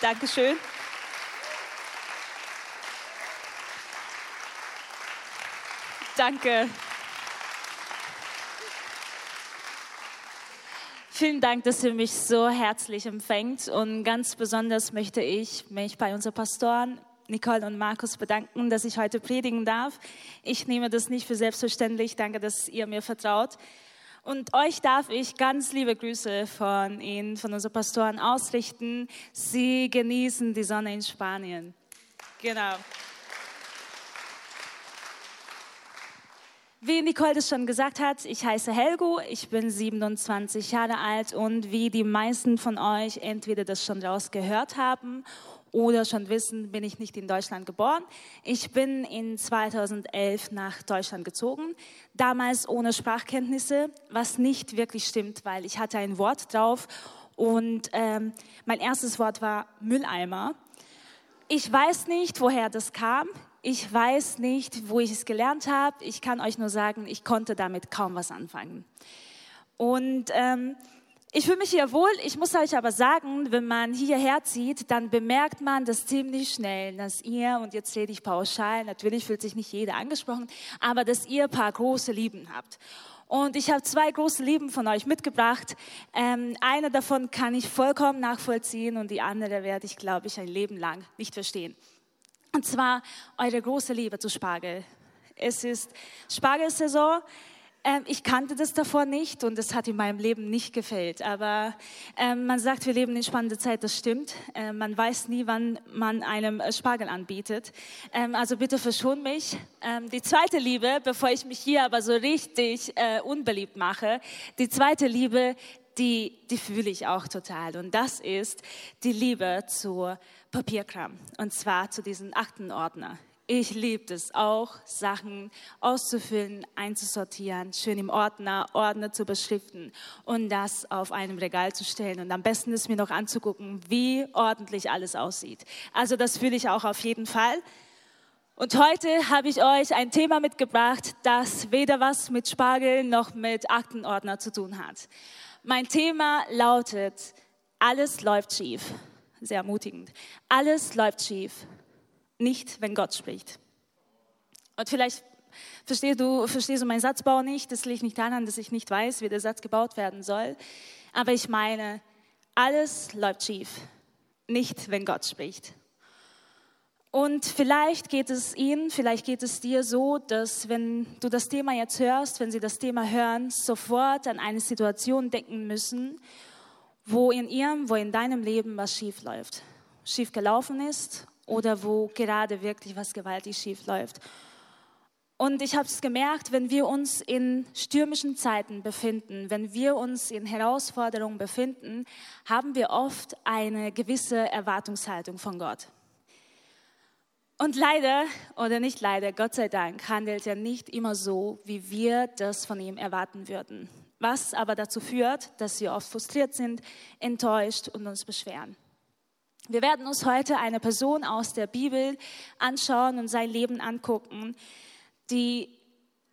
Dankeschön. Danke. Vielen Dank, dass ihr mich so herzlich empfängt. Und ganz besonders möchte ich mich bei unseren Pastoren Nicole und Markus bedanken, dass ich heute predigen darf. Ich nehme das nicht für selbstverständlich. Danke, dass ihr mir vertraut. Und euch darf ich ganz liebe Grüße von Ihnen, von unseren Pastoren ausrichten. Sie genießen die Sonne in Spanien. Genau. Wie Nicole das schon gesagt hat, ich heiße Helgo, ich bin 27 Jahre alt und wie die meisten von euch entweder das schon rausgehört haben oder schon wissen, bin ich nicht in Deutschland geboren. Ich bin in 2011 nach Deutschland gezogen, damals ohne Sprachkenntnisse, was nicht wirklich stimmt, weil ich hatte ein Wort drauf und ähm, mein erstes Wort war Mülleimer. Ich weiß nicht, woher das kam. Ich weiß nicht, wo ich es gelernt habe. Ich kann euch nur sagen, ich konnte damit kaum was anfangen. Und ähm, ich fühle mich hier wohl. Ich muss euch aber sagen, wenn man hierher zieht, dann bemerkt man das ziemlich schnell, dass ihr, und jetzt rede ich pauschal, natürlich fühlt sich nicht jeder angesprochen, aber dass ihr ein paar große Lieben habt. Und ich habe zwei große Lieben von euch mitgebracht. Ähm, eine davon kann ich vollkommen nachvollziehen und die andere werde ich, glaube ich, ein Leben lang nicht verstehen. Und zwar eure große Liebe zu Spargel. Es ist Spargelsaison. Ähm, ich kannte das davor nicht und es hat in meinem Leben nicht gefällt. Aber ähm, man sagt, wir leben in spannender Zeit, das stimmt. Ähm, man weiß nie, wann man einem äh, Spargel anbietet. Ähm, also bitte verschon mich. Ähm, die zweite Liebe, bevor ich mich hier aber so richtig äh, unbeliebt mache, die zweite Liebe, die, die fühle ich auch total. Und das ist die Liebe zur Papierkram. Und zwar zu diesen Aktenordner. Ich liebe es auch, Sachen auszufüllen, einzusortieren, schön im Ordner, Ordner zu beschriften und das auf einem Regal zu stellen. Und am besten ist mir noch anzugucken, wie ordentlich alles aussieht. Also das fühle ich auch auf jeden Fall. Und heute habe ich euch ein Thema mitgebracht, das weder was mit Spargel noch mit Aktenordner zu tun hat. Mein Thema lautet, alles läuft schief sehr ermutigend. Alles läuft schief, nicht wenn Gott spricht. Und vielleicht verstehst du, verstehst du meinen Satzbau nicht. Das liegt nicht daran, dass ich nicht weiß, wie der Satz gebaut werden soll. Aber ich meine, alles läuft schief, nicht wenn Gott spricht. Und vielleicht geht es Ihnen, vielleicht geht es dir so, dass wenn du das Thema jetzt hörst, wenn Sie das Thema hören, sofort an eine Situation denken müssen, wo in ihrem, wo in deinem Leben was schief läuft, schief gelaufen ist oder wo gerade wirklich was gewaltig schief läuft. Und ich habe es gemerkt, wenn wir uns in stürmischen Zeiten befinden, wenn wir uns in Herausforderungen befinden, haben wir oft eine gewisse Erwartungshaltung von Gott. Und leider, oder nicht leider, Gott sei Dank, handelt er nicht immer so, wie wir das von ihm erwarten würden was aber dazu führt, dass wir oft frustriert sind, enttäuscht und uns beschweren. Wir werden uns heute eine Person aus der Bibel anschauen und sein Leben angucken, die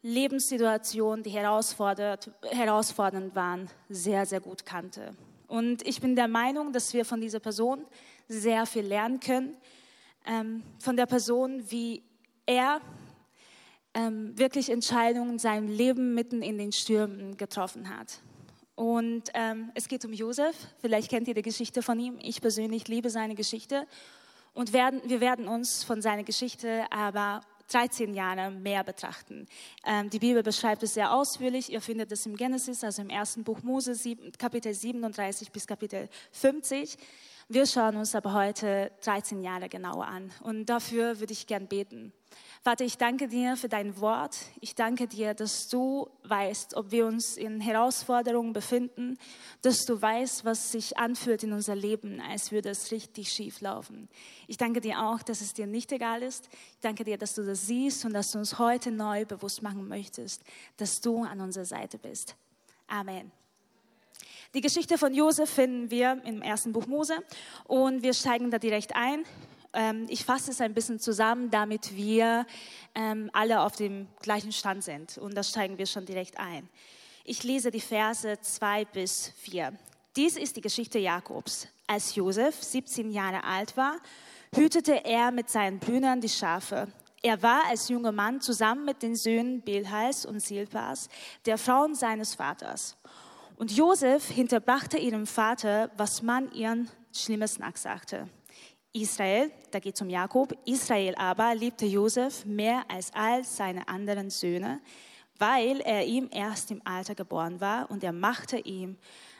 Lebenssituationen, die herausfordernd, waren, sehr, sehr gut kannte. Und ich bin der Meinung, dass wir von dieser Person sehr viel lernen können, ähm, von der Person, wie er ähm, wirklich Entscheidungen in seinem Leben mitten in den Stürmen getroffen hat. Und ähm, es geht um Josef. Vielleicht kennt ihr die Geschichte von ihm. Ich persönlich liebe seine Geschichte. Und werden, wir werden uns von seiner Geschichte aber 13 Jahre mehr betrachten. Ähm, die Bibel beschreibt es sehr ausführlich. Ihr findet es im Genesis, also im ersten Buch Mose, sieben, Kapitel 37 bis Kapitel 50. Wir schauen uns aber heute 13 Jahre genauer an. Und dafür würde ich gern beten. Vater, ich danke dir für dein Wort. Ich danke dir, dass du weißt, ob wir uns in Herausforderungen befinden, dass du weißt, was sich anfühlt in unser Leben, als würde es richtig schief laufen. Ich danke dir auch, dass es dir nicht egal ist. Ich danke dir, dass du das siehst und dass du uns heute neu bewusst machen möchtest, dass du an unserer Seite bist. Amen. Die Geschichte von Josef finden wir im ersten Buch Mose und wir steigen da direkt ein. Ähm, ich fasse es ein bisschen zusammen, damit wir ähm, alle auf dem gleichen Stand sind. Und da steigen wir schon direkt ein. Ich lese die Verse 2 bis 4. Dies ist die Geschichte Jakobs. Als Josef 17 Jahre alt war, hütete er mit seinen Brüdern die Schafe. Er war als junger Mann zusammen mit den Söhnen Bilhais und Silpas, der Frauen seines Vaters. Und Josef hinterbrachte ihrem Vater, was man ihren Schlimmes nachsagte. Israel, da geht es um Jakob, Israel aber liebte Josef mehr als all seine anderen Söhne, weil er ihm erst im Alter geboren war und er machte ihm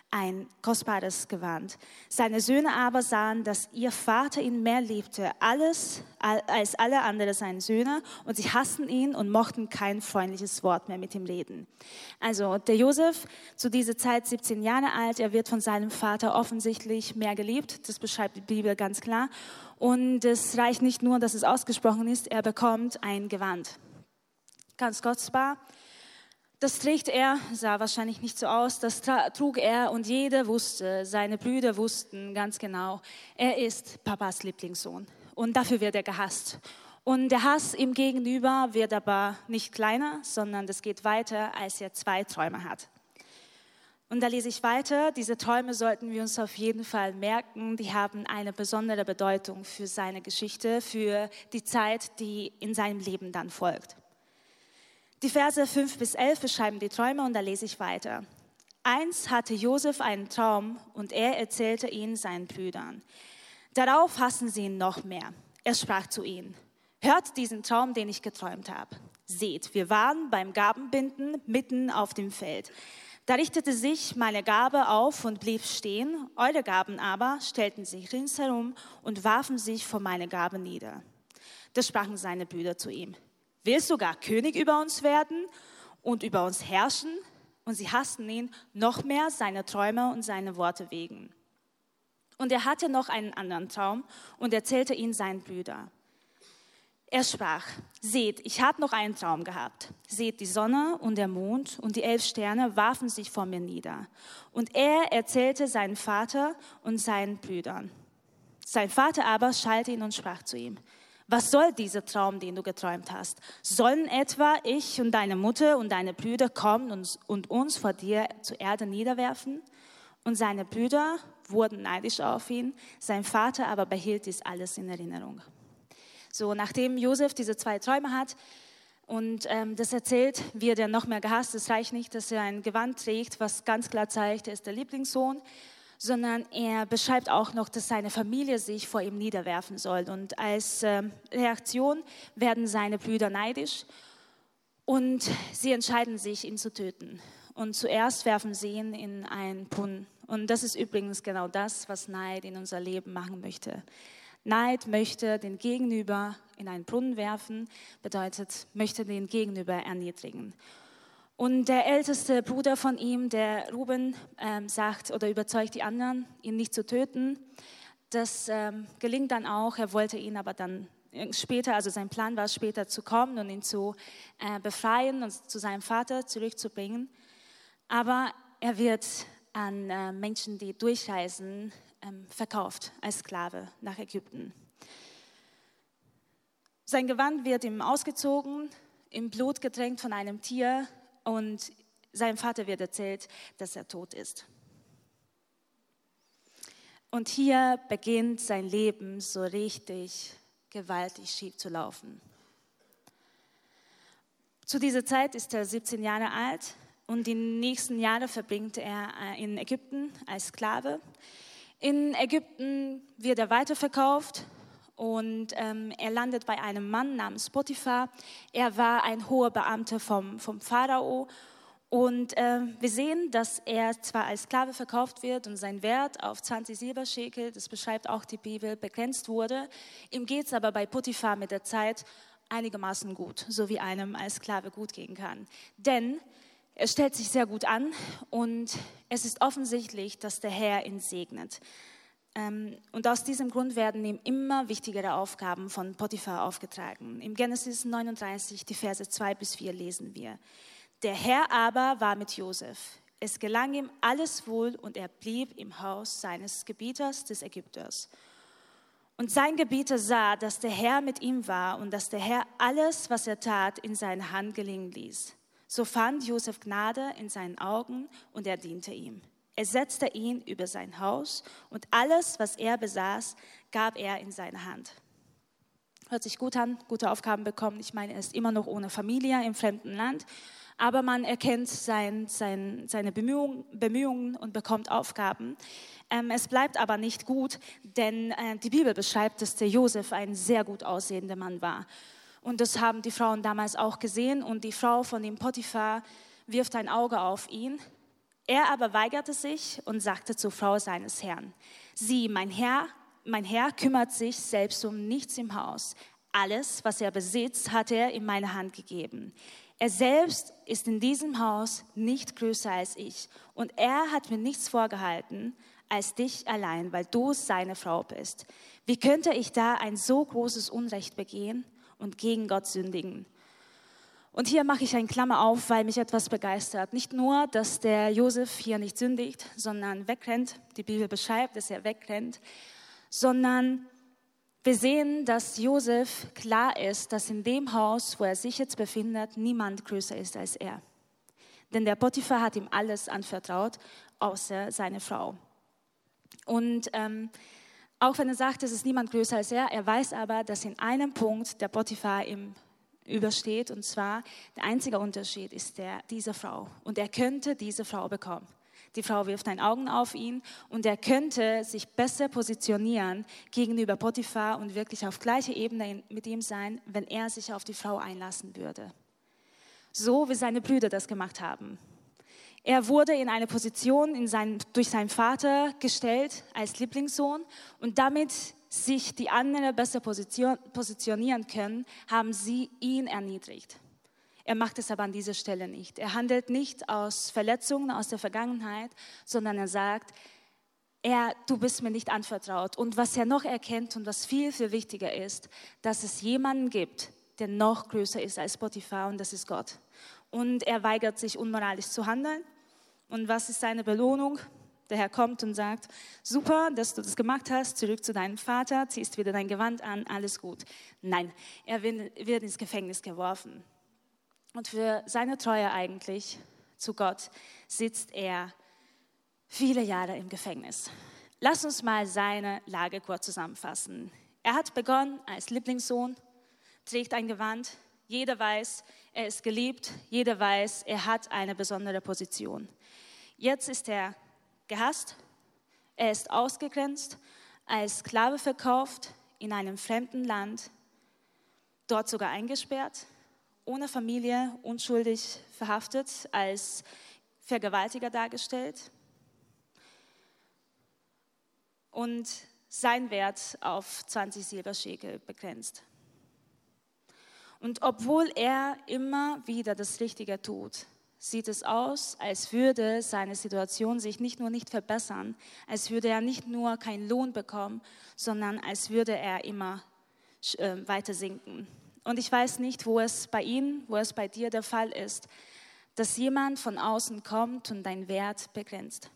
ein kostbares Gewand. Seine Söhne aber sahen, dass ihr Vater ihn mehr liebte alles als alle anderen seine Söhne und sie hassten ihn und mochten kein freundliches Wort mehr mit ihm reden. Also der Josef, zu dieser Zeit 17 Jahre alt, er wird von seinem Vater offensichtlich mehr geliebt. Das beschreibt die Bibel ganz klar. Und es reicht nicht nur, dass es ausgesprochen ist, er bekommt ein Gewand. Ganz kostbar das trägt er, sah wahrscheinlich nicht so aus, das trug er und jeder wusste, seine Brüder wussten ganz genau, er ist Papas Lieblingssohn und dafür wird er gehasst. Und der Hass ihm gegenüber wird aber nicht kleiner, sondern das geht weiter, als er zwei Träume hat. Und da lese ich weiter, diese Träume sollten wir uns auf jeden Fall merken, die haben eine besondere Bedeutung für seine Geschichte, für die Zeit, die in seinem Leben dann folgt. Die Verse 5 bis 11 beschreiben die Träume und da lese ich weiter. Eins hatte Josef einen Traum und er erzählte ihn seinen Brüdern. Darauf hassen sie ihn noch mehr. Er sprach zu ihnen, hört diesen Traum, den ich geträumt habe. Seht, wir waren beim Gabenbinden mitten auf dem Feld. Da richtete sich meine Gabe auf und blieb stehen, eure Gaben aber stellten sich ringsherum und warfen sich vor meine Gabe nieder. Da sprachen seine Brüder zu ihm, willst du gar König über uns werden und über uns herrschen? Und sie hassten ihn noch mehr seine Träume und seine Worte wegen. Und er hatte noch einen anderen Traum und erzählte ihn seinen Brüdern. Er sprach, seht, ich habe noch einen Traum gehabt. Seht, die Sonne und der Mond und die elf Sterne warfen sich vor mir nieder. Und er erzählte seinen Vater und seinen Brüdern. Sein Vater aber schalt ihn und sprach zu ihm, was soll dieser Traum, den du geträumt hast? Sollen etwa ich und deine Mutter und deine Brüder kommen und, und uns vor dir zur Erde niederwerfen? Und seine Brüder wurden neidisch auf ihn, sein Vater aber behielt dies alles in Erinnerung. So, nachdem Josef diese zwei Träume hat und ähm, das erzählt, wird er noch mehr gehasst. Es reicht nicht, dass er ein Gewand trägt, was ganz klar zeigt, er ist der Lieblingssohn sondern er beschreibt auch noch, dass seine Familie sich vor ihm niederwerfen soll. Und als äh, Reaktion werden seine Brüder neidisch und sie entscheiden sich, ihn zu töten. Und zuerst werfen sie ihn in einen Brunnen. Und das ist übrigens genau das, was Neid in unser Leben machen möchte. Neid möchte den Gegenüber in einen Brunnen werfen, bedeutet, möchte den Gegenüber erniedrigen. Und der älteste Bruder von ihm, der Ruben, ähm, sagt oder überzeugt die anderen, ihn nicht zu töten. Das ähm, gelingt dann auch. Er wollte ihn aber dann später, also sein Plan war später zu kommen und ihn zu äh, befreien und zu seinem Vater zurückzubringen. Aber er wird an äh, Menschen, die durchreisen, ähm, verkauft als Sklave nach Ägypten. Sein Gewand wird ihm ausgezogen, im Blut getränkt von einem Tier und seinem Vater wird erzählt, dass er tot ist. Und hier beginnt sein Leben so richtig gewaltig schief zu laufen. Zu dieser Zeit ist er 17 Jahre alt und die nächsten Jahre verbringt er äh, in Ägypten als Sklave. In Ägypten wird er weiterverkauft und ähm, er landet bei einem Mann namens Potiphar. Er war ein hoher Beamter vom, vom Pharao und äh, wir sehen, dass er zwar als Sklave verkauft wird und sein Wert auf 20 Silberschekel, das beschreibt auch die Bibel, begrenzt wurde. Ihm geht es aber bei Potiphar mit der Zeit einigermaßen gut, so wie einem als Sklave gut gehen kann. Denn er stellt sich sehr gut an und es ist offensichtlich, dass der Herr ihn segnet. Ähm, und aus diesem Grund werden ihm immer wichtigere Aufgaben von Potiphar aufgetragen. Im Genesis 39, die Verse 2 bis 4 lesen wir. Der Herr aber war mit Josef. Es gelang ihm alles wohl und er blieb im Haus seines Gebieters des Ägypters. Und sein Gebieter sah, dass der Herr mit ihm war und dass der Herr alles, was er tat, in seine Hand gelingen ließ. So fand Josef Gnade in seinen Augen und er diente ihm. Er setzte ihn über sein Haus und alles, was er besaß, gab er in seine Hand. Hört sich gut an, gute Aufgaben bekommen. Ich meine, er ist immer noch ohne Familie im fremden Land, aber man erkennt sein, sein, seine Bemühungen, Bemühungen, und bekommt Aufgaben. Ähm, es bleibt aber nicht gut, denn äh, die Bibel beschreibt, dass der Josef ein sehr gut aussehender Mann war. Und das haben die Frauen damals auch gesehen. Und die Frau von dem Potiphar wirft ein Auge auf ihn. Er aber weigerte sich und sagte zur Frau seines Herrn, sieh, mein Herr, mein Herr kümmert sich selbst um nichts im Haus. Alles, was er besitzt, hat er in meine Hand gegeben. Er selbst ist in diesem Haus nicht größer als ich. Und er hat mir nichts vorgehalten als dich allein, weil du seine Frau bist. Wie könnte ich da ein so großes Unrecht begehen und gegen Gott sündigen? Und hier mache ich einen Klammer auf, weil mich etwas begeistert. Nicht nur, dass der Josef hier nicht sündigt, sondern wegrennt. Die Bibel beschreibt, dass er wegrennt. Sondern wir sehen, dass Josef klar ist, dass in dem Haus, wo er sich jetzt befindet, niemand größer ist als er. Denn der Potiphar hat ihm alles anvertraut, außer seine Frau. Und ähm, auch wenn er sagt, es ist niemand größer als er, er weiß aber, dass in einem Punkt der Potiphar ihm übersteht. Und zwar, der einzige Unterschied ist der dieser Frau. Und er könnte diese Frau bekommen. Die Frau wirft ein Augen auf ihn und er könnte sich besser positionieren gegenüber Potiphar und wirklich auf gleicher Ebene mit ihm sein, wenn er sich auf die Frau einlassen würde. So wie seine Brüder das gemacht haben. Er wurde in eine Position in sein, durch seinen Vater gestellt als Lieblingssohn und damit sich die anderen besser positionieren können, haben sie ihn erniedrigt. Er macht es aber an dieser Stelle nicht. Er handelt nicht aus Verletzungen aus der Vergangenheit, sondern er sagt, er, du bist mir nicht anvertraut. Und was er noch erkennt und was viel, viel wichtiger ist, dass es jemanden gibt, der noch größer ist als Spotify und das ist Gott. Und er weigert sich unmoralisch zu handeln. Und was ist seine Belohnung? Der Herr kommt und sagt, super, dass du das gemacht hast, zurück zu deinem Vater, ziehst wieder dein Gewand an, alles gut. Nein, er wird ins Gefängnis geworfen. Und für seine Treue eigentlich zu Gott sitzt er viele Jahre im Gefängnis. Lass uns mal seine Lage kurz zusammenfassen. Er hat begonnen als Lieblingssohn, trägt ein Gewand, jeder weiß, er ist geliebt, jeder weiß, er hat eine besondere Position. Jetzt ist er gehasst, er ist ausgegrenzt, als Sklave verkauft in einem fremden Land, dort sogar eingesperrt, ohne Familie, unschuldig verhaftet, als Vergewaltiger dargestellt und sein Wert auf 20 Silberschäkel begrenzt. Und obwohl er immer wieder das Richtige tut, sieht es aus, als würde seine Situation sich nicht nur nicht verbessern, als würde er nicht nur keinen Lohn bekommen, sondern als würde er immer äh, weiter sinken. Und ich weiß nicht, wo es bei Ihnen, wo es bei dir der Fall ist, dass jemand von außen kommt und deinen Wert begrenzt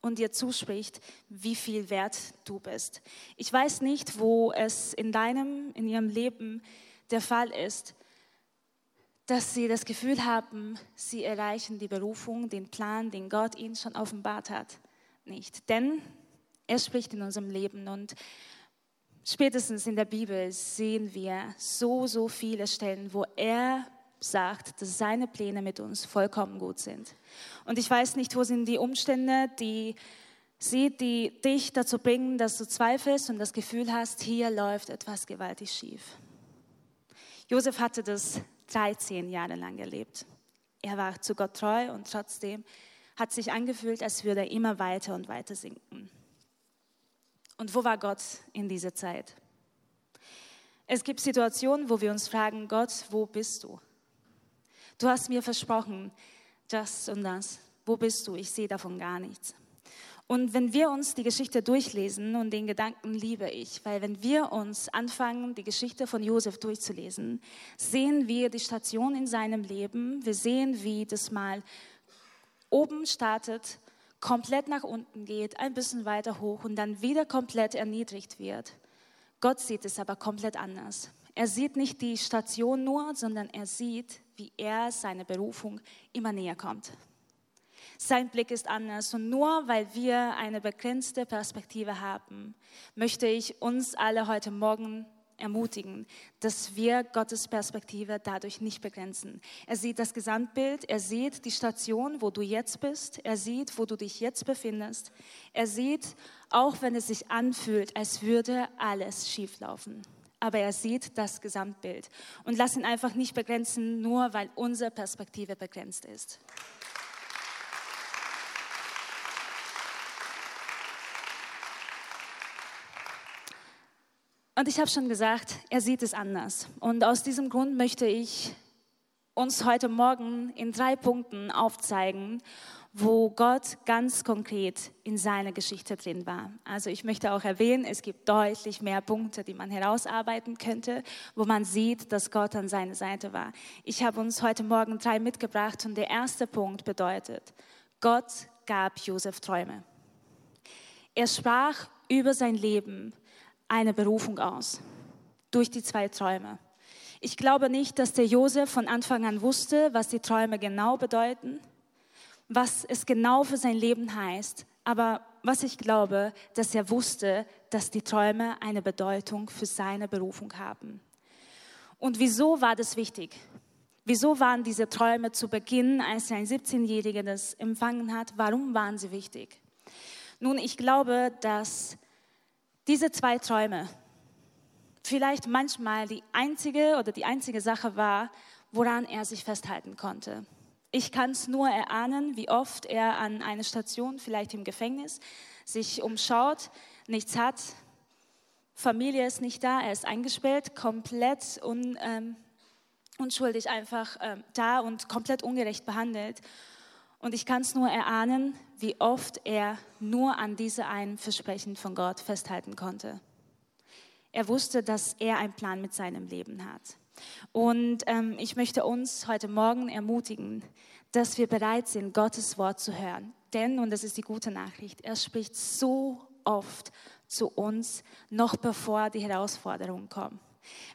und dir zuspricht, wie viel wert du bist. Ich weiß nicht, wo es in deinem, in ihrem Leben der Fall ist, dass sie das Gefühl haben, sie erreichen die Berufung, den Plan, den Gott ihnen schon offenbart hat, nicht. Denn er spricht in unserem Leben und spätestens in der Bibel sehen wir so, so viele Stellen, wo er sagt, dass seine Pläne mit uns vollkommen gut sind. Und ich weiß nicht, wo sind die Umstände, die sie, die dich dazu bringen, dass du zweifelst und das Gefühl hast, hier läuft etwas gewaltig schief. Josef hatte das 13 Jahre lang gelebt. Er war zu Gott treu und trotzdem hat sich angefühlt, als würde er immer weiter und weiter sinken. Und wo war Gott in dieser Zeit? Es gibt Situationen, wo wir uns fragen, Gott, wo bist du? Du hast mir versprochen, das und das. Wo bist du? Ich sehe davon gar nichts. Und wenn wir uns die Geschichte durchlesen und den Gedanken liebe ich, weil wenn wir uns anfangen, die Geschichte von Josef durchzulesen, sehen wir die Station in seinem Leben. Wir sehen, wie das mal oben startet, komplett nach unten geht, ein bisschen weiter hoch und dann wieder komplett erniedrigt wird. Gott sieht es aber komplett anders. Er sieht nicht die Station nur, sondern er sieht, wie er seine Berufung immer näher kommt. Sein Blick ist anders. Und nur weil wir eine begrenzte Perspektive haben, möchte ich uns alle heute Morgen ermutigen, dass wir Gottes Perspektive dadurch nicht begrenzen. Er sieht das Gesamtbild, er sieht die Station, wo du jetzt bist, er sieht, wo du dich jetzt befindest. Er sieht, auch wenn es sich anfühlt, als würde alles schieflaufen. Aber er sieht das Gesamtbild. Und lass ihn einfach nicht begrenzen, nur weil unsere Perspektive begrenzt ist. Und ich habe schon gesagt, er sieht es anders. Und aus diesem Grund möchte ich uns heute Morgen in drei Punkten aufzeigen, wo Gott ganz konkret in seiner Geschichte drin war. Also ich möchte auch erwähnen, es gibt deutlich mehr Punkte, die man herausarbeiten könnte, wo man sieht, dass Gott an seiner Seite war. Ich habe uns heute Morgen drei mitgebracht und der erste Punkt bedeutet, Gott gab Josef Träume. Er sprach über sein Leben eine Berufung aus durch die zwei Träume. Ich glaube nicht, dass der Josef von Anfang an wusste, was die Träume genau bedeuten, was es genau für sein Leben heißt. Aber was ich glaube, dass er wusste, dass die Träume eine Bedeutung für seine Berufung haben. Und wieso war das wichtig? Wieso waren diese Träume zu Beginn, als ein 17-Jähriger das empfangen hat, warum waren sie wichtig? Nun, ich glaube, dass diese zwei Träume vielleicht manchmal die einzige oder die einzige Sache war, woran er sich festhalten konnte. Ich kann es nur erahnen, wie oft er an einer Station, vielleicht im Gefängnis, sich umschaut, nichts hat, Familie ist nicht da, er ist eingesperrt, komplett un, ähm, unschuldig einfach ähm, da und komplett ungerecht behandelt. Und ich kann es nur erahnen, wie oft er nur an diese einen Versprechen von Gott festhalten konnte. Er wusste, dass er einen Plan mit seinem Leben hat. Und ähm, ich möchte uns heute Morgen ermutigen, dass wir bereit sind, Gottes Wort zu hören. Denn, und das ist die gute Nachricht, er spricht so oft zu uns, noch bevor die Herausforderungen kommen.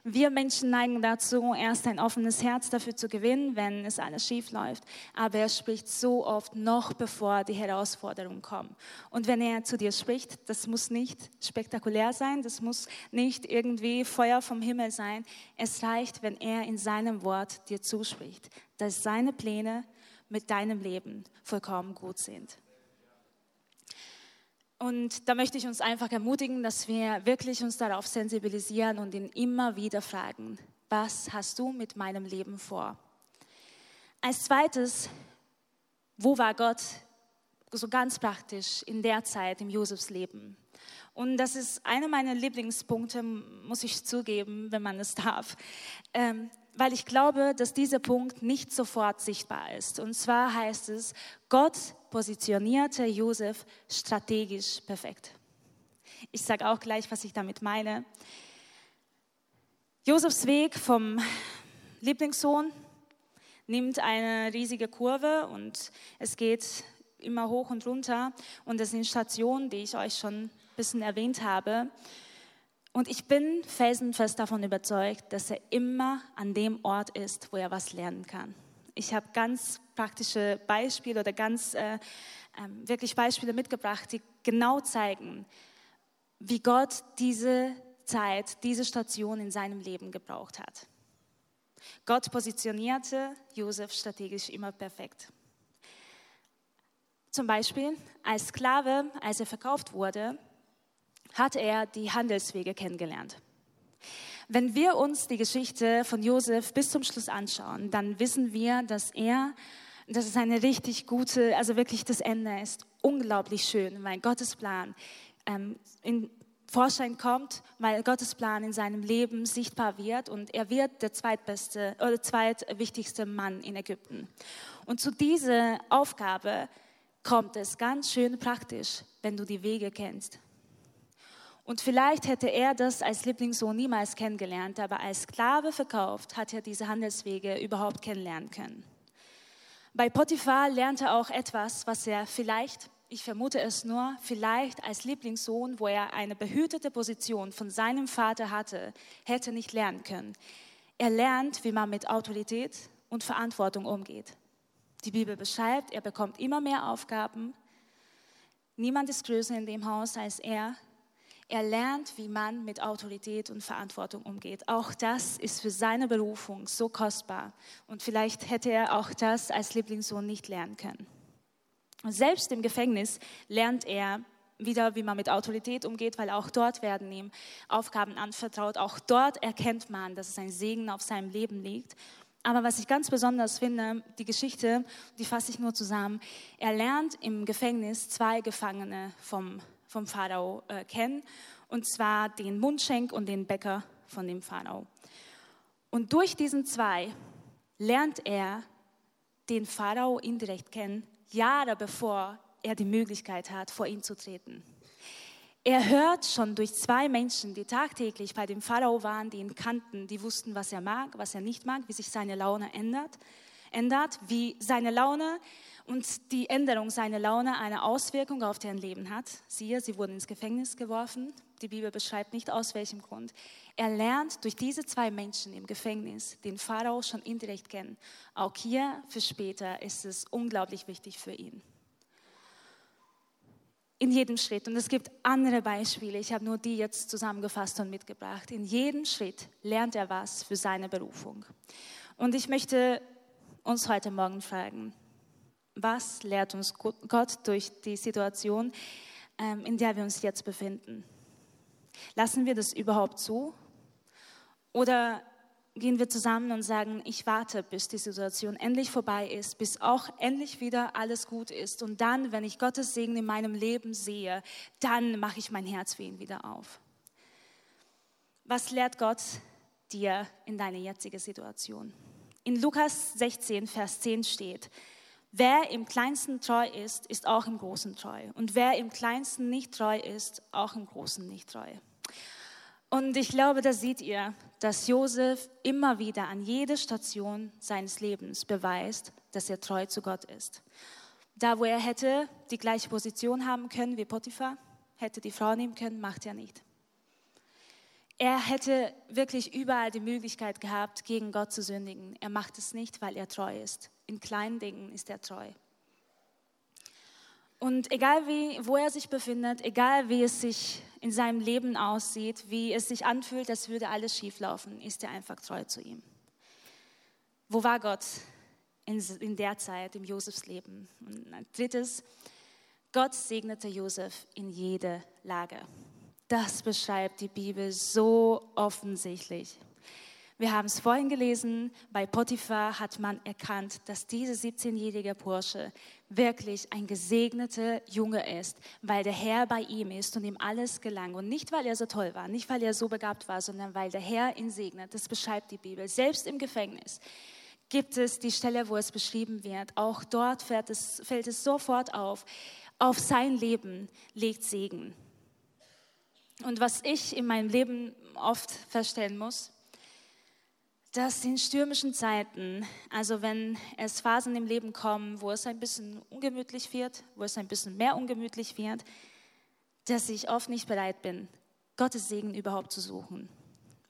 Wir Menschen neigen dazu, erst ein offenes Herz dafür zu gewinnen, wenn es alles schief läuft. Aber er spricht so oft noch bevor die Herausforderungen kommen. Und wenn er zu dir spricht, das muss nicht spektakulär sein, das muss nicht irgendwie Feuer vom Himmel sein. Es reicht, wenn er in seinem Wort dir zuspricht, dass seine Pläne mit deinem Leben vollkommen gut sind. Und da möchte ich uns einfach ermutigen, dass wir wirklich uns darauf sensibilisieren und ihn immer wieder fragen, was hast du mit meinem Leben vor? Als zweites, wo war Gott so ganz praktisch in der Zeit im Josefs Leben? Und das ist einer meiner Lieblingspunkte, muss ich zugeben, wenn man es darf. Ähm, weil ich glaube, dass dieser Punkt nicht sofort sichtbar ist. Und zwar heißt es, Gott positionierte Josef strategisch perfekt. Ich sage auch gleich, was ich damit meine. Josefs Weg vom Lieblingssohn nimmt eine riesige Kurve und es geht immer hoch und runter. Und das sind Stationen, die ich euch schon ein bisschen erwähnt habe. Und ich bin felsenfest davon überzeugt, dass er immer an dem Ort ist, wo er was lernen kann. Ich habe ganz praktische Beispiele oder ganz äh, äh, wirklich Beispiele mitgebracht, die genau zeigen, wie Gott diese Zeit, diese Station in seinem Leben gebraucht hat. Gott positionierte Josef strategisch immer perfekt. Zum Beispiel als Sklave, als er verkauft wurde, hat er die Handelswege kennengelernt. Wenn wir uns die Geschichte von Josef bis zum Schluss anschauen, dann wissen wir, dass er, dass es eine richtig gute, also wirklich das Ende ist unglaublich schön, weil Gottes Plan ähm, in Vorschein kommt, weil Gottes Plan in seinem Leben sichtbar wird und er wird der zweitbeste oder zweitwichtigste Mann in Ägypten. Und zu dieser Aufgabe kommt es ganz schön praktisch, wenn du die Wege kennst. Und vielleicht hätte er das als Lieblingssohn niemals kennengelernt, aber als Sklave verkauft hat er diese Handelswege überhaupt kennenlernen können. Bei Potiphar lernte er auch etwas, was er vielleicht, ich vermute es nur, vielleicht als Lieblingssohn, wo er eine behütete Position von seinem Vater hatte, hätte nicht lernen können. Er lernt, wie man mit Autorität und Verantwortung umgeht. Die Bibel beschreibt, er bekommt immer mehr Aufgaben. Niemand ist größer in dem Haus als er. Er lernt, wie man mit Autorität und Verantwortung umgeht. Auch das ist für seine Berufung so kostbar. Und vielleicht hätte er auch das als Lieblingssohn nicht lernen können. Und selbst im Gefängnis lernt er wieder, wie man mit Autorität umgeht, weil auch dort werden ihm Aufgaben anvertraut. Auch dort erkennt man, dass es ein Segen auf seinem Leben liegt. Aber was ich ganz besonders finde, die Geschichte, die fasse ich nur zusammen. Er lernt im Gefängnis zwei Gefangene vom vom Pharao äh, kennen, und zwar den Mundschenk und den Bäcker von dem Pharao. Und durch diesen zwei lernt er den Pharao indirekt kennen, Jahre bevor er die Möglichkeit hat, vor ihn zu treten. Er hört schon durch zwei Menschen, die tagtäglich bei dem Pharao waren, die ihn kannten, die wussten, was er mag, was er nicht mag, wie sich seine Laune ändert, ändert wie seine Laune und die Änderung seiner Laune eine Auswirkung auf deren Leben hat. Siehe, sie wurden ins Gefängnis geworfen. Die Bibel beschreibt nicht aus welchem Grund. Er lernt durch diese zwei Menschen im Gefängnis den Pharao schon indirekt kennen. Auch hier für später ist es unglaublich wichtig für ihn. In jedem Schritt, und es gibt andere Beispiele, ich habe nur die jetzt zusammengefasst und mitgebracht, in jedem Schritt lernt er was für seine Berufung. Und ich möchte uns heute Morgen fragen, was lehrt uns Gott durch die Situation, ähm, in der wir uns jetzt befinden? Lassen wir das überhaupt zu? Oder gehen wir zusammen und sagen, ich warte, bis die Situation endlich vorbei ist, bis auch endlich wieder alles gut ist. Und dann, wenn ich Gottes Segen in meinem Leben sehe, dann mache ich mein Herz für ihn wieder auf. Was lehrt Gott dir in deiner jetzigen Situation? In Lukas 16, Vers 10 steht, Wer im Kleinsten treu ist, ist auch im Großen treu. Und wer im Kleinsten nicht treu ist, auch im Großen nicht treu. Und ich glaube, da seht ihr, dass Josef immer wieder an jeder Station seines Lebens beweist, dass er treu zu Gott ist. Da, wo er hätte die gleiche Position haben können wie Potiphar, hätte die Frau nehmen können, macht er nicht. Er hätte wirklich überall die Möglichkeit gehabt, gegen Gott zu sündigen. Er macht es nicht, weil er treu ist. In kleinen Dingen ist er treu. Und egal wie, wo er sich befindet, egal wie es sich in seinem Leben aussieht, wie es sich anfühlt, als würde alles schieflaufen, ist er einfach treu zu ihm. Wo war Gott in, in der Zeit, im Josefs Leben? Und drittes, Gott segnete Josef in jede Lage. Das beschreibt die Bibel so offensichtlich. Wir haben es vorhin gelesen, bei Potiphar hat man erkannt, dass dieser 17-jährige Bursche wirklich ein gesegneter Junge ist, weil der Herr bei ihm ist und ihm alles gelang. Und nicht, weil er so toll war, nicht, weil er so begabt war, sondern weil der Herr ihn segnet. Das beschreibt die Bibel. Selbst im Gefängnis gibt es die Stelle, wo es beschrieben wird. Auch dort fällt es, fällt es sofort auf. Auf sein Leben legt Segen. Und was ich in meinem Leben oft feststellen muss, dass in stürmischen Zeiten, also wenn es Phasen im Leben kommen, wo es ein bisschen ungemütlich wird, wo es ein bisschen mehr ungemütlich wird, dass ich oft nicht bereit bin, Gottes Segen überhaupt zu suchen.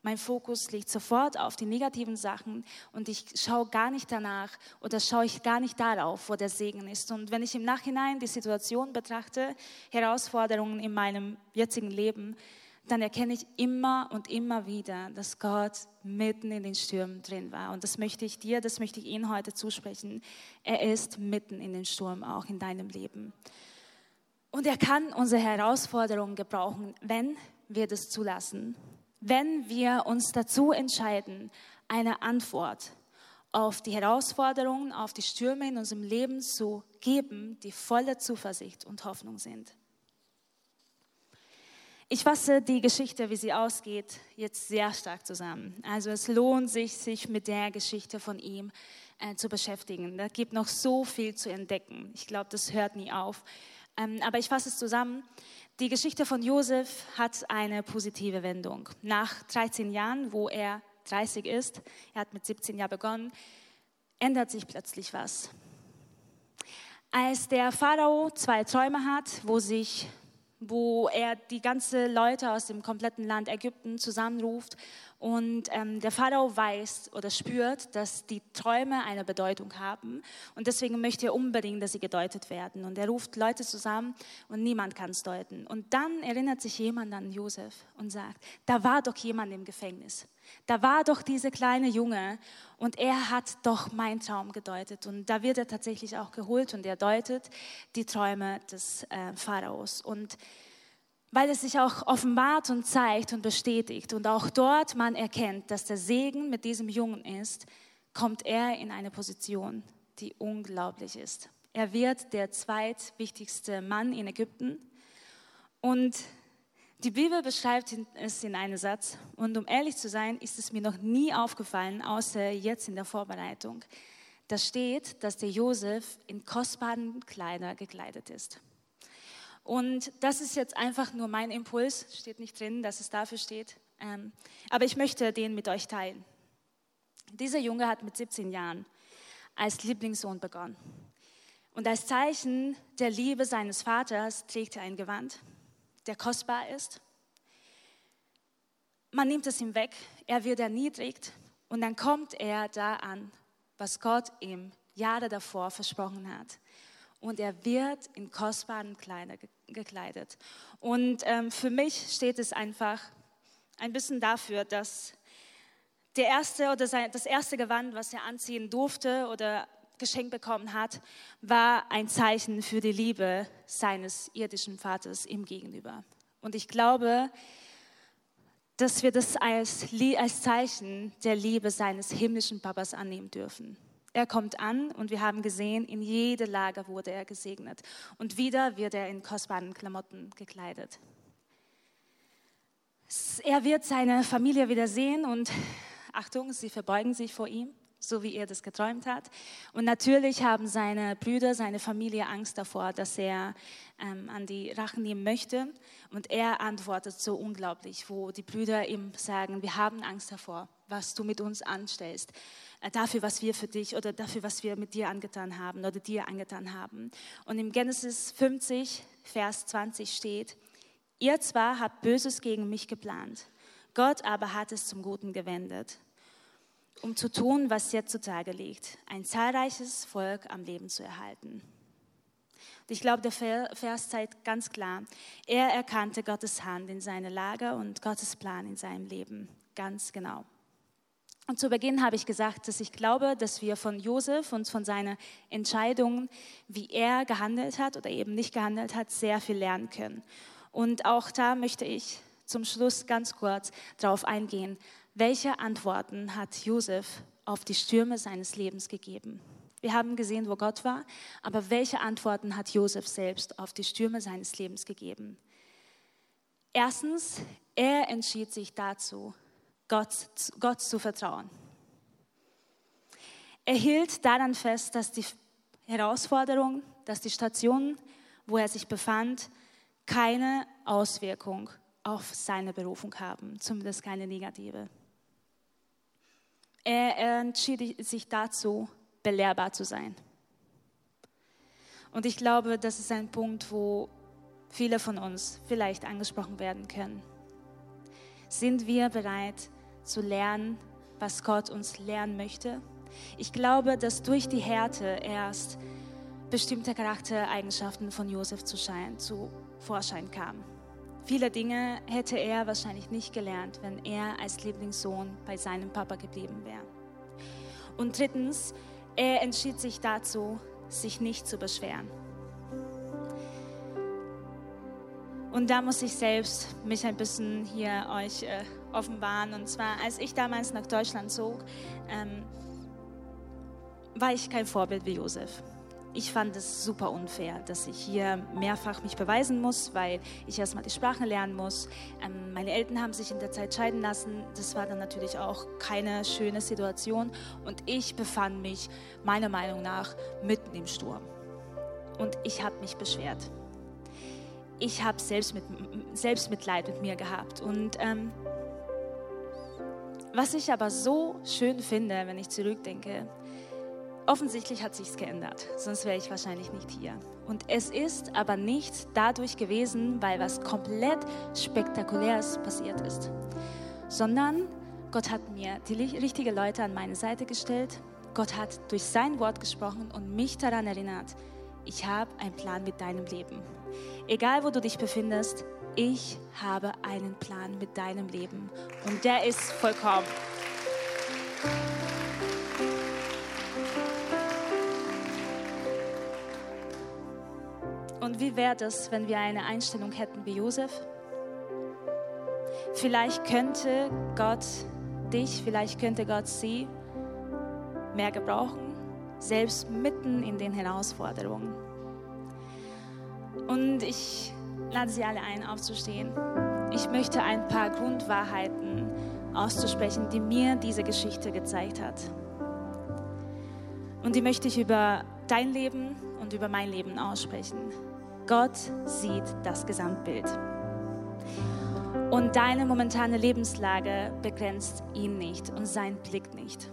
Mein Fokus liegt sofort auf die negativen Sachen und ich schaue gar nicht danach oder schaue ich gar nicht darauf, wo der Segen ist. Und wenn ich im Nachhinein die Situation betrachte, Herausforderungen in meinem jetzigen Leben, dann erkenne ich immer und immer wieder, dass Gott mitten in den Stürmen drin war. Und das möchte ich dir, das möchte ich Ihnen heute zusprechen. Er ist mitten in den Sturm auch in deinem Leben. Und er kann unsere Herausforderungen gebrauchen, wenn wir das zulassen, wenn wir uns dazu entscheiden, eine Antwort auf die Herausforderungen, auf die Stürme in unserem Leben zu geben, die voller Zuversicht und Hoffnung sind. Ich fasse die Geschichte, wie sie ausgeht, jetzt sehr stark zusammen. Also es lohnt sich, sich mit der Geschichte von ihm äh, zu beschäftigen. Da gibt noch so viel zu entdecken. Ich glaube, das hört nie auf. Ähm, aber ich fasse es zusammen. Die Geschichte von Josef hat eine positive Wendung. Nach 13 Jahren, wo er 30 ist, er hat mit 17 Jahren begonnen, ändert sich plötzlich was. Als der Pharao zwei Träume hat, wo sich wo er die ganze Leute aus dem kompletten Land Ägypten zusammenruft Und ähm, der Pharao weiß oder spürt, dass die Träume eine Bedeutung haben. Und deswegen möchte er unbedingt, dass sie gedeutet werden. Und er ruft Leute zusammen und niemand kann es deuten. Und dann erinnert sich jemand an Josef und sagt, da war doch jemand im Gefängnis. Da war doch dieser kleine Junge und er hat doch meinen Traum gedeutet. Und da wird er tatsächlich auch geholt und er deutet die Träume des äh, Pharaos. Und weil es sich auch offenbart und zeigt und bestätigt und auch dort man erkennt, dass der Segen mit diesem Jungen ist, kommt er in eine Position, die unglaublich ist. Er wird der zweitwichtigste Mann in Ägypten und die Bibel beschreibt es in einem Satz und um ehrlich zu sein, ist es mir noch nie aufgefallen, außer jetzt in der Vorbereitung. Da steht, dass der Josef in kostbaren Kleider gekleidet ist. Und das ist jetzt einfach nur mein Impuls, steht nicht drin, dass es dafür steht. Ähm, aber ich möchte den mit euch teilen. Dieser Junge hat mit 17 Jahren als Lieblingssohn begonnen. Und als Zeichen der Liebe seines Vaters trägt er ein Gewand, der kostbar ist. Man nimmt es ihm weg, er wird erniedrigt und dann kommt er da an, was Gott ihm Jahre davor versprochen hat und er wird in kostbaren Kleider gekleidet. Und ähm, für mich steht es einfach ein bisschen dafür, dass der erste oder sein, das erste Gewand, was er anziehen durfte oder geschenkt bekommen hat, war ein Zeichen für die Liebe seines irdischen Vaters ihm gegenüber. Und ich glaube, dass wir das als, als Zeichen der Liebe seines himmlischen Papas annehmen dürfen. Er kommt an und wir haben gesehen, in jede Lage wurde er gesegnet. Und wieder wird er in kostbaren Klamotten gekleidet. Er wird seine Familie wiedersehen und Achtung, sie verbeugen sich vor ihm, so wie er das geträumt hat. Und natürlich haben seine Brüder, seine Familie Angst davor, dass er ähm, an die Rachen nehmen möchte. Und er antwortet so unglaublich, wo die Brüder ihm sagen, wir haben Angst davor, was du mit uns anstellst. Äh, dafür, was wir für dich oder dafür, was wir mit dir angetan haben oder dir angetan haben. Und im Genesis 50, Vers 20 steht, ihr zwar habt Böses gegen mich geplant, Gott aber hat es zum Guten gewendet, um zu tun, was jetzt zutage liegt, ein zahlreiches Volk am Leben zu erhalten. Und ich glaube, der Vers zeigt ganz klar, er erkannte Gottes Hand in seiner Lage und Gottes Plan in seinem Leben ganz genau. Und zu Beginn habe ich gesagt, dass ich glaube, dass wir von Josef und von seiner Entscheidung, wie er gehandelt hat oder eben nicht gehandelt hat, sehr viel lernen können. Und auch da möchte ich zum Schluss ganz kurz darauf eingehen, welche Antworten hat Josef auf die Stürme seines Lebens gegeben. Wir haben gesehen, wo Gott war, aber welche Antworten hat Josef selbst auf die Stürme seines Lebens gegeben? Erstens, er entschied sich dazu, Gott, Gott zu vertrauen. Er hielt daran fest, dass die Herausforderung, dass die Station, wo er sich befand, keine Auswirkung auf seine Berufung haben, zumindest keine negative. Er entschied sich dazu, belehrbar zu sein. Und ich glaube, das ist ein Punkt, wo viele von uns vielleicht angesprochen werden können. Sind wir bereit, zu lernen, was Gott uns lernen möchte. Ich glaube, dass durch die Härte erst bestimmte Charaktereigenschaften von Josef zu, Schein, zu Vorschein kamen. Viele Dinge hätte er wahrscheinlich nicht gelernt, wenn er als Lieblingssohn bei seinem Papa geblieben wäre. Und drittens, er entschied sich dazu, sich nicht zu beschweren. Und da muss ich selbst mich ein bisschen hier euch äh, offenbaren. Und zwar, als ich damals nach Deutschland zog, ähm, war ich kein Vorbild wie Josef. Ich fand es super unfair, dass ich hier mehrfach mich beweisen muss, weil ich erstmal die Sprache lernen muss. Ähm, meine Eltern haben sich in der Zeit scheiden lassen. Das war dann natürlich auch keine schöne Situation. Und ich befand mich meiner Meinung nach mitten im Sturm. Und ich habe mich beschwert ich habe Selbstmit Selbstmitleid mit mir gehabt. Und ähm, was ich aber so schön finde, wenn ich zurückdenke, offensichtlich hat sich's geändert, sonst wäre ich wahrscheinlich nicht hier. Und es ist aber nicht dadurch gewesen, weil was komplett Spektakuläres passiert ist, sondern Gott hat mir die richtigen Leute an meine Seite gestellt. Gott hat durch sein Wort gesprochen und mich daran erinnert, ich habe einen Plan mit deinem Leben. Egal wo du dich befindest, ich habe einen Plan mit deinem Leben und der ist vollkommen. Und wie wäre das, wenn wir eine Einstellung hätten wie Josef? Vielleicht könnte Gott dich, vielleicht könnte Gott sie mehr gebrauchen, selbst mitten in den Herausforderungen. Und ich lade Sie alle ein, aufzustehen. Ich möchte ein paar Grundwahrheiten auszusprechen, die mir diese Geschichte gezeigt hat. Und die möchte ich über dein Leben und über mein Leben aussprechen. Gott sieht das Gesamtbild. Und deine momentane Lebenslage begrenzt ihn nicht und sein Blick nicht.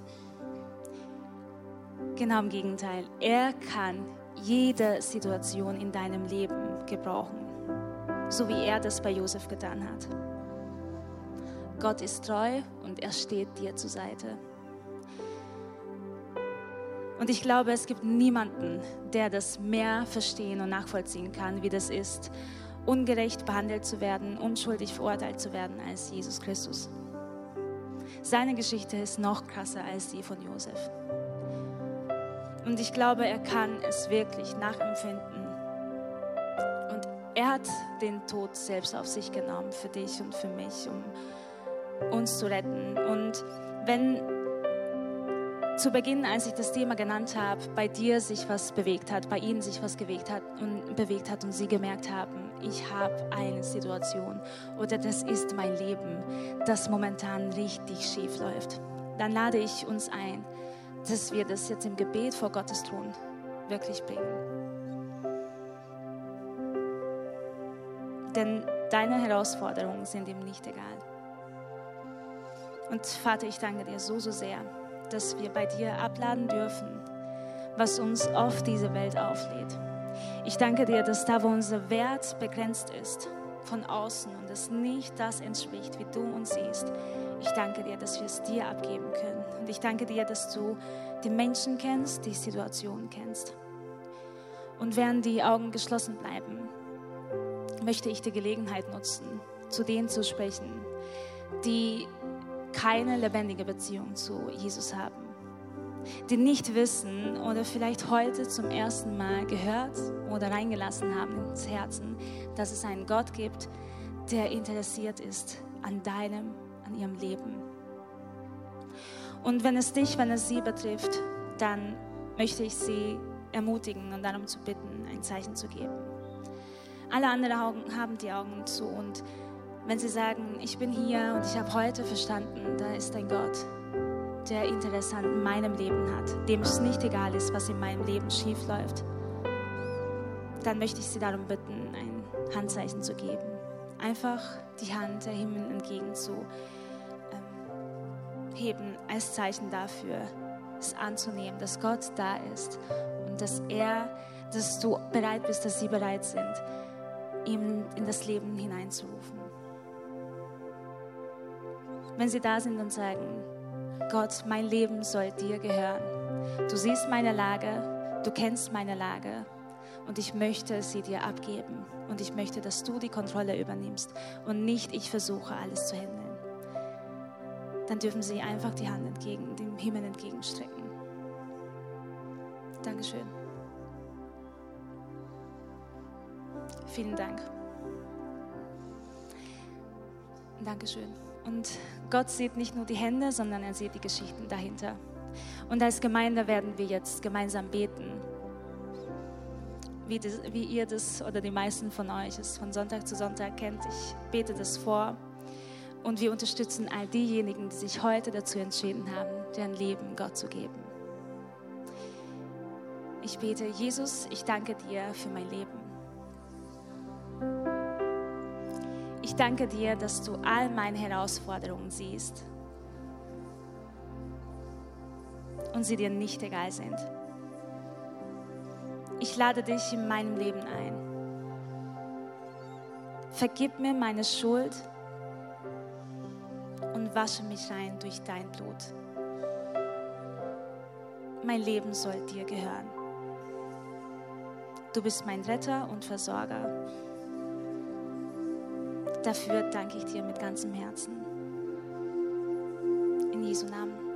Genau im Gegenteil. Er kann jede Situation in deinem Leben gebrauchen, so wie er das bei Josef getan hat. Gott ist treu und er steht dir zur Seite. Und ich glaube, es gibt niemanden, der das mehr verstehen und nachvollziehen kann, wie das ist, ungerecht behandelt zu werden, unschuldig verurteilt zu werden als Jesus Christus. Seine Geschichte ist noch krasser als die von Josef. Und ich glaube, er kann es wirklich nachempfinden. Und er hat den Tod selbst auf sich genommen für dich und für mich, um uns zu retten. Und wenn zu Beginn, als ich das Thema genannt habe, bei dir sich was bewegt hat, bei ihnen sich was bewegt hat und bewegt hat und sie gemerkt haben, ich habe eine Situation oder das ist mein Leben, das momentan richtig schief läuft, dann lade ich uns ein, dass wir das jetzt im Gebet vor Gottes Thron wirklich bringen. Denn deine Herausforderungen sind ihm nicht egal. Und Vater, ich danke dir so, so sehr dass wir bei dir abladen dürfen, was uns auf diese Welt auflädt. Ich danke dir, dass da, wo unser Wert begrenzt ist, von außen und es nicht das entspricht, wie du uns siehst, ich danke dir, dass wir es dir abgeben können. Und ich danke dir, dass du die Menschen kennst, die Situationen kennst. Und während die Augen geschlossen bleiben, möchte ich die Gelegenheit nutzen, zu denen zu sprechen, die keine lebendige Beziehung zu Jesus haben, die nicht wissen oder vielleicht heute zum ersten Mal gehört oder reingelassen haben ins Herzen, dass es einen Gott gibt, der interessiert ist an deinem, an ihrem Leben. Und wenn es dich, wenn es sie betrifft, dann möchte ich sie ermutigen und darum zu bitten, ein Zeichen zu geben. Alle anderen Augen haben die Augen zu und wenn sie sagen, ich bin hier und ich habe heute verstanden, da ist ein Gott, der Interesse an meinem Leben hat, dem es nicht egal ist, was in meinem Leben schief läuft, dann möchte ich Sie darum bitten, ein Handzeichen zu geben. Einfach die Hand der Himmel entgegen zu ähm, heben als Zeichen dafür, es anzunehmen, dass Gott da ist und dass er, dass du bereit bist, dass sie bereit sind, ihm in das Leben hineinzurufen wenn sie da sind und sagen, Gott, mein Leben soll dir gehören. Du siehst meine Lage, du kennst meine Lage und ich möchte sie dir abgeben und ich möchte, dass du die Kontrolle übernimmst und nicht ich versuche, alles zu handeln. Dann dürfen sie einfach die Hand entgegen, dem Himmel entgegenstrecken. Dankeschön. Vielen Dank. Dankeschön. Und Gott sieht nicht nur die Hände, sondern er sieht die Geschichten dahinter. Und als Gemeinde werden wir jetzt gemeinsam beten. Wie, das, wie ihr das oder die meisten von euch es von Sonntag zu Sonntag kennt. Ich bete das vor. Und wir unterstützen all diejenigen, die sich heute dazu entschieden haben, deren Leben Gott zu geben. Ich bete, Jesus, ich danke dir für mein Leben. Danke dir, dass du all meine Herausforderungen siehst und sie dir nicht egal sind. Ich lade dich in meinem Leben ein. Vergib mir meine Schuld und wasche mich rein durch dein Blut. Mein Leben soll dir gehören. Du bist mein Retter und Versorger. Dafür danke ich dir mit ganzem Herzen. In Jesu Namen.